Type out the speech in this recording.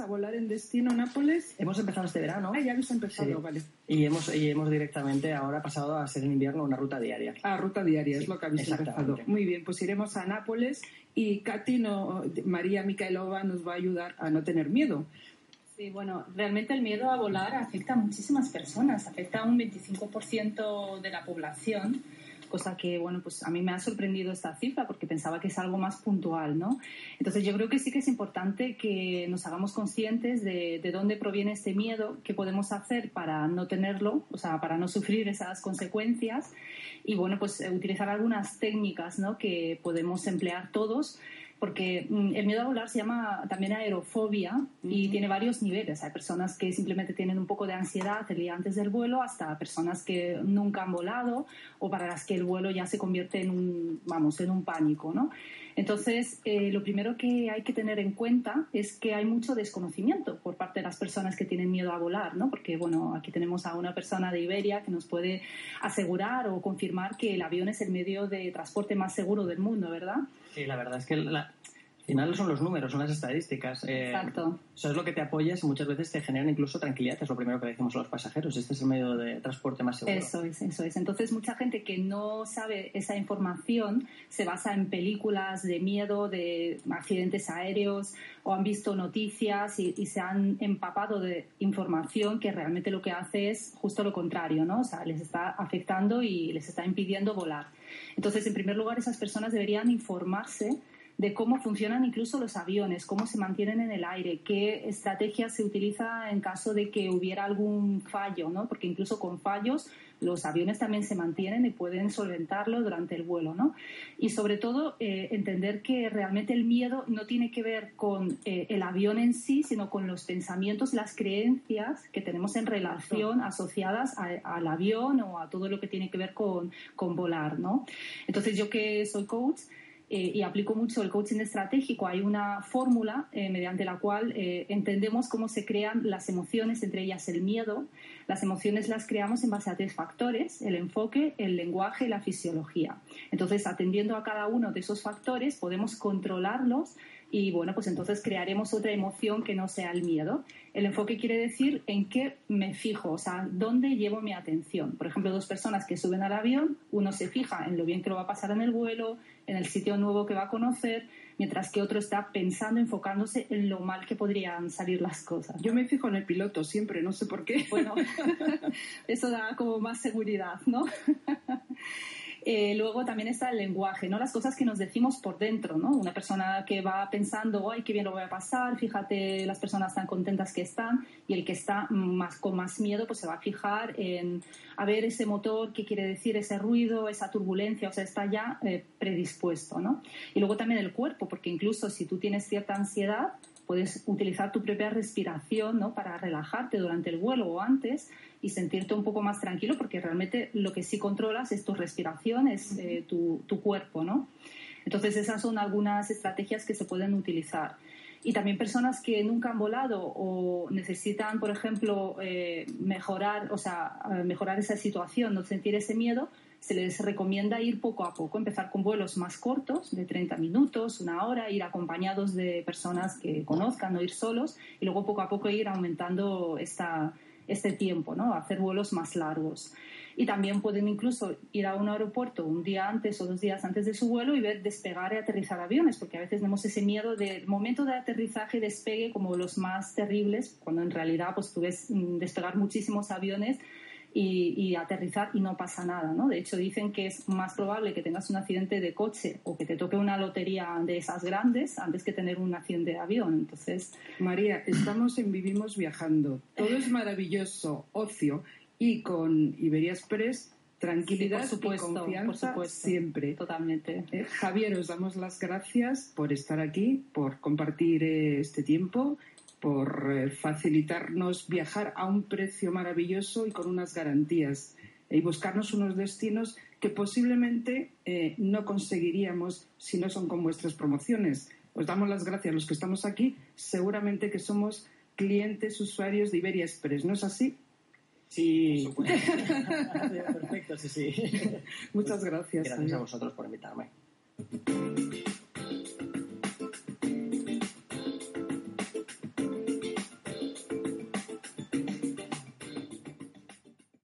a volar en destino a Nápoles? Hemos empezado este verano. Ah, ya habéis empezado, vale. Y hemos, y hemos directamente ahora pasado a ser en invierno una ruta diaria. Ah, ruta diaria, es lo que habéis empezado. Muy bien, pues iremos a Nápoles y Katy, no, María Micaelova nos va a ayudar a no tener miedo. Sí, bueno, realmente el miedo a volar afecta a muchísimas personas, afecta a un 25% de la población cosa que, bueno, pues a mí me ha sorprendido esta cifra porque pensaba que es algo más puntual, ¿no? Entonces yo creo que sí que es importante que nos hagamos conscientes de, de dónde proviene este miedo, qué podemos hacer para no tenerlo, o sea, para no sufrir esas consecuencias y, bueno, pues utilizar algunas técnicas, ¿no? Que podemos emplear todos porque mm, el miedo a volar se llama también aerofobia y tiene varios niveles. Hay personas que simplemente tienen un poco de ansiedad el día antes del vuelo, hasta personas que nunca han volado o para las que el vuelo ya se convierte en un, vamos, en un pánico, ¿no? Entonces, eh, lo primero que hay que tener en cuenta es que hay mucho desconocimiento por parte de las personas que tienen miedo a volar, ¿no? Porque, bueno, aquí tenemos a una persona de Iberia que nos puede asegurar o confirmar que el avión es el medio de transporte más seguro del mundo, ¿verdad? Sí, la verdad es que la, final son los números, son las estadísticas. Eh, Exacto. Eso es lo que te apoyas y muchas veces te generan incluso tranquilidad, es lo primero que decimos a los pasajeros. Este es el medio de transporte más seguro. Eso es, eso es. Entonces, mucha gente que no sabe esa información se basa en películas de miedo, de accidentes aéreos, o han visto noticias y, y se han empapado de información que realmente lo que hace es justo lo contrario, ¿no? O sea, les está afectando y les está impidiendo volar. Entonces, en primer lugar, esas personas deberían informarse de cómo funcionan incluso los aviones, cómo se mantienen en el aire, qué estrategia se utiliza en caso de que hubiera algún fallo, ¿no? Porque incluso con fallos los aviones también se mantienen y pueden solventarlo durante el vuelo, ¿no? Y sobre todo eh, entender que realmente el miedo no tiene que ver con eh, el avión en sí, sino con los pensamientos, las creencias que tenemos en relación asociadas al avión o a todo lo que tiene que ver con, con volar, ¿no? Entonces yo que soy coach, eh, y aplico mucho el coaching estratégico, hay una fórmula eh, mediante la cual eh, entendemos cómo se crean las emociones, entre ellas el miedo. Las emociones las creamos en base a tres factores, el enfoque, el lenguaje y la fisiología. Entonces, atendiendo a cada uno de esos factores, podemos controlarlos y bueno, pues entonces crearemos otra emoción que no sea el miedo. El enfoque quiere decir en qué me fijo, o sea, dónde llevo mi atención. Por ejemplo, dos personas que suben al avión, uno se fija en lo bien que lo va a pasar en el vuelo, en el sitio nuevo que va a conocer, mientras que otro está pensando, enfocándose en lo mal que podrían salir las cosas. Yo me fijo en el piloto siempre, no sé por qué. Bueno, eso da como más seguridad, ¿no? Eh, luego también está el lenguaje, ¿no? Las cosas que nos decimos por dentro, ¿no? Una persona que va pensando, ay, qué bien lo voy a pasar, fíjate las personas tan contentas que están, y el que está más, con más miedo, pues se va a fijar en, a ver ese motor, qué quiere decir ese ruido, esa turbulencia, o sea, está ya eh, predispuesto, ¿no? Y luego también el cuerpo, porque incluso si tú tienes cierta ansiedad, puedes utilizar tu propia respiración ¿no? para relajarte durante el vuelo o antes y sentirte un poco más tranquilo porque realmente lo que sí controlas es tu respiración, es eh, tu, cuerpo, ¿no? Entonces esas son algunas estrategias que se pueden utilizar. Y también personas que nunca han volado o necesitan, por ejemplo, eh, mejorar, o sea, eh, mejorar esa situación, no sentir ese miedo, se les recomienda ir poco a poco, empezar con vuelos más cortos, de 30 minutos, una hora, ir acompañados de personas que conozcan, no ir solos, y luego poco a poco ir aumentando esta, este tiempo, ¿no? Hacer vuelos más largos. Y también pueden incluso ir a un aeropuerto un día antes o dos días antes de su vuelo y ver despegar y aterrizar aviones, porque a veces tenemos ese miedo del momento de aterrizaje y despegue como los más terribles, cuando en realidad pues tú ves mm, despegar muchísimos aviones y, aterrizar y no pasa nada, ¿no? De hecho, dicen que es más probable que tengas un accidente de coche o que te toque una lotería de esas grandes antes que tener un accidente de avión. Entonces, María, estamos en Vivimos Viajando. Todo es maravilloso, ocio y con Iberia Express tranquilidad y confianza siempre. Totalmente. Eh, Javier, os damos las gracias por estar aquí, por compartir eh, este tiempo por eh, facilitarnos viajar a un precio maravilloso y con unas garantías y buscarnos unos destinos que posiblemente eh, no conseguiríamos si no son con vuestras promociones. Os damos las gracias a los que estamos aquí. Seguramente que somos clientes, usuarios de Iberia Express, ¿no es así? Sí, perfecto, sí, sí. Muchas gracias. Gracias a vosotros por invitarme.